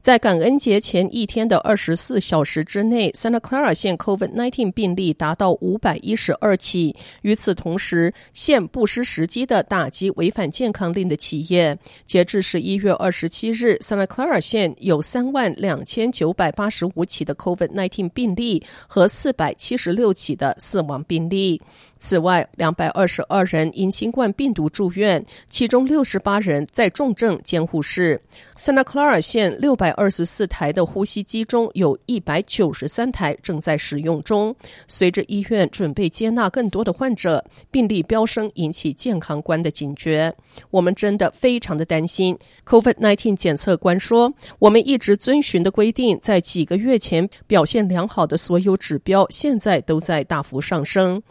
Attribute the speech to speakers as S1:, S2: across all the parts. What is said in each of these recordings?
S1: 在感恩节前一天的二十四小时之内，Santa Clara 县 COVID-19 病例达到五百一十二起。与此同时，县不失时机的打击违反健康令的企业。截至十一月二十七日，Santa Clara 县有三万两千九百八十五起的 COVID-19 病例和四百七十六起的死亡病例。此外，两百二十二人因新冠病毒住院，其中六十八人在重症监护室。Santa Clara 县六百二十四台的呼吸机中有一百九十三台正在使用中。随着医院准备接纳更多的患者，病例飙升引起健康官的警觉。我们真的非常的担心。COVID-19 检测官说：“我们一直遵循的规定，在几个月前表现良好的所有指标，现在都在大幅上升。”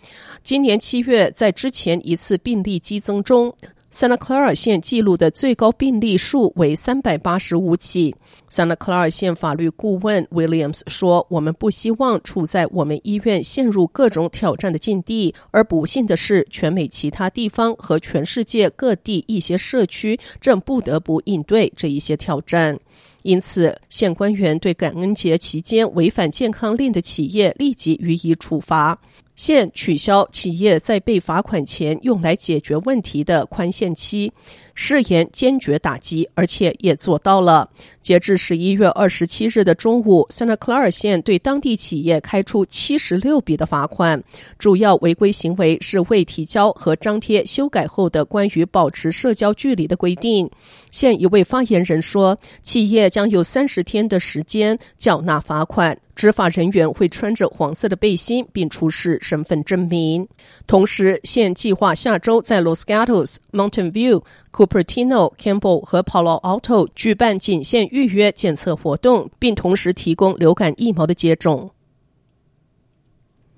S1: 今年七月，在之前一次病例激增中，Santa Clara 县记录的最高病例数为三百八十五起。Santa Clara 县法律顾问 Williams 说：“我们不希望处在我们医院陷入各种挑战的境地，而不幸的是，全美其他地方和全世界各地一些社区正不得不应对这一些挑战。因此，县官员对感恩节期间违反健康令的企业立即予以处罚。”现取消企业在被罚款前用来解决问题的宽限期。誓言坚决打击，而且也做到了。截至十一月二十七日的中午，Santa Clara 县对当地企业开出七十六笔的罚款，主要违规行为是未提交和张贴修改后的关于保持社交距离的规定。县一位发言人说，企业将有三十天的时间缴纳罚款。执法人员会穿着黄色的背心，并出示身份证明。同时，现计划下周在 Los Gatos、Mountain View、Cupertino、Campbell 和 Palo Alto 举办仅限预约检测活动，并同时提供流感疫苗的接种。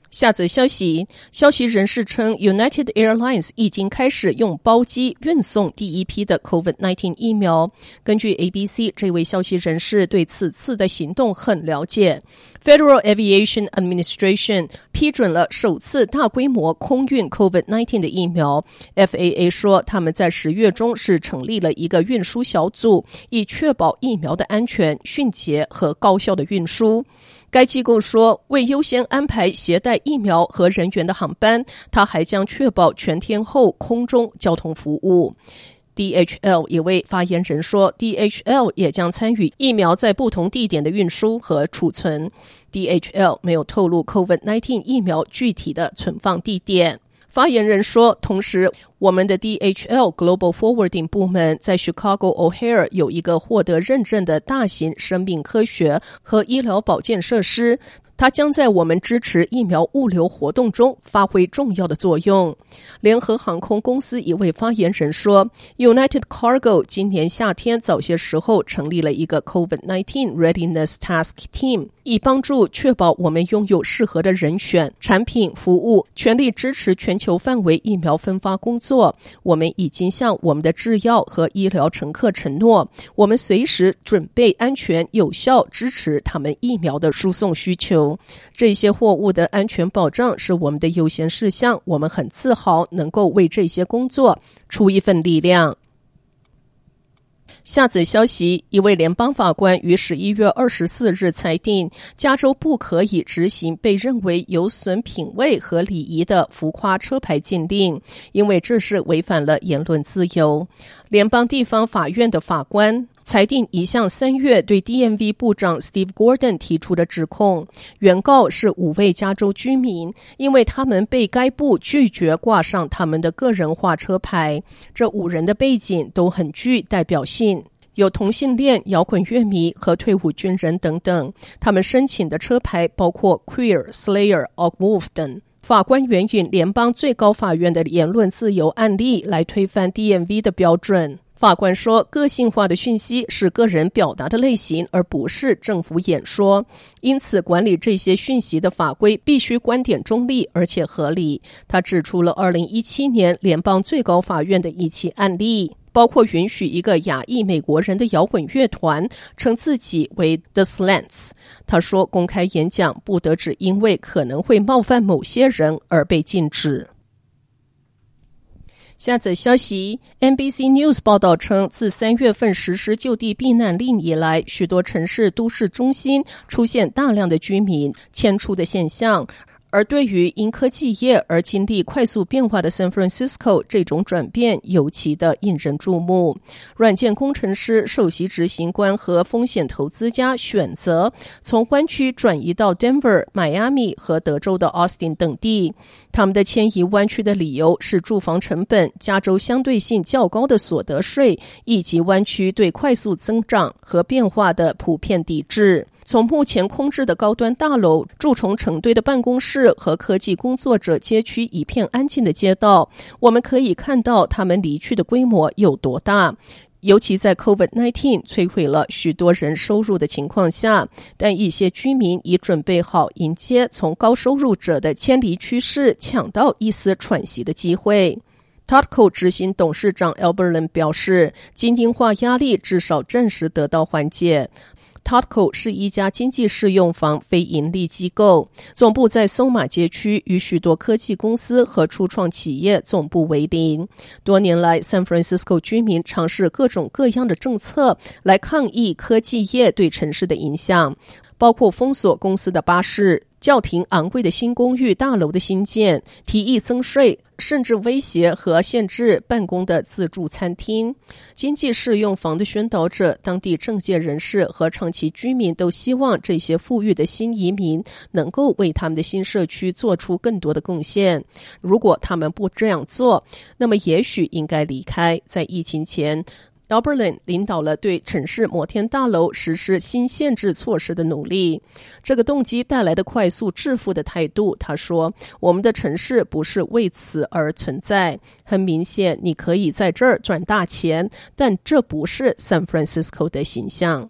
S1: 下则消息，消息人士称，United Airlines 已经开始用包机运送第一批的 COVID-19 疫苗。根据 ABC，这位消息人士对此次的行动很了解。Federal Aviation Administration 批准了首次大规模空运 COVID-19 的疫苗。FAA 说，他们在十月中是成立了一个运输小组，以确保疫苗的安全、迅捷和高效的运输。该机构说，为优先安排携带疫苗和人员的航班，它还将确保全天候空中交通服务。DHL 一位发言人说，DHL 也将参与疫苗在不同地点的运输和储存。DHL 没有透露 COVID-19 疫苗具体的存放地点。发言人说，同时，我们的 DHL Global Forwarding 部门在 Chicago O'Hare 有一个获得认证的大型生命科学和医疗保健设施。它将在我们支持疫苗物流活动中发挥重要的作用。联合航空公司一位发言人说：“United Cargo 今年夏天早些时候成立了一个 COVID-19 Readiness Task Team，以帮助确保我们拥有适合的人选、产品、服务，全力支持全球范围疫苗分发工作。我们已经向我们的制药和医疗乘客承诺，我们随时准备安全有效支持他们疫苗的输送需求。”这些货物的安全保障是我们的优先事项，我们很自豪能够为这些工作出一份力量。下则消息：一位联邦法官于十一月二十四日裁定，加州不可以执行被认为有损品味和礼仪的浮夸车牌禁令，因为这是违反了言论自由。联邦地方法院的法官。裁定一项三月对 DMV 部长 Steve Gordon 提出的指控，原告是五位加州居民，因为他们被该部拒绝挂上他们的个人化车牌。这五人的背景都很具代表性，有同性恋、摇滚乐迷和退伍军人等等。他们申请的车牌包括 Queer、Slayer、Og Wolf 等。法官援引联邦最高法院的言论自由案例来推翻 DMV 的标准。法官说，个性化的讯息是个人表达的类型，而不是政府演说。因此，管理这些讯息的法规必须观点中立而且合理。他指出了二零一七年联邦最高法院的一起案例，包括允许一个亚裔美国人的摇滚乐团称自己为 The Slants。他说，公开演讲不得只因为可能会冒犯某些人而被禁止。下载消息，NBC News 报道称，自三月份实施就地避难令以来，许多城市都市中心出现大量的居民迁出的现象。而对于因科技业而经历快速变化的 San Francisco，这种转变尤其的引人注目。软件工程师、首席执行官和风险投资家选择从湾区转移到 Denver、迈阿密和德州的 Austin 等地。他们的迁移湾区的理由是住房成本、加州相对性较高的所得税，以及湾区对快速增长和变化的普遍抵制。从目前空置的高端大楼、蛀虫成堆的办公室和科技工作者街区一片安静的街道，我们可以看到他们离去的规模有多大。尤其在 COVID-19 摧毁了许多人收入的情况下，但一些居民已准备好迎接从高收入者的迁离趋势，抢到一丝喘息的机会。Totco 执行董事长 Albert Lin 表示，精英化压力至少暂时得到缓解。Totco 是一家经济适用房非盈利机构，总部在松马街区，与许多科技公司和初创企业总部为邻。多年来，San Francisco 居民尝试各种各样的政策来抗议科技业对城市的影响，包括封锁公司的巴士。叫停昂贵的新公寓大楼的新建，提议增税，甚至威胁和限制办公的自助餐厅。经济适用房的宣导者、当地政界人士和长期居民都希望这些富裕的新移民能够为他们的新社区做出更多的贡献。如果他们不这样做，那么也许应该离开。在疫情前。Alberlin 领导了对城市摩天大楼实施新限制措施的努力。这个动机带来的快速致富的态度，他说：“我们的城市不是为此而存在。很明显，你可以在这儿赚大钱，但这不是 San Francisco 的形象。”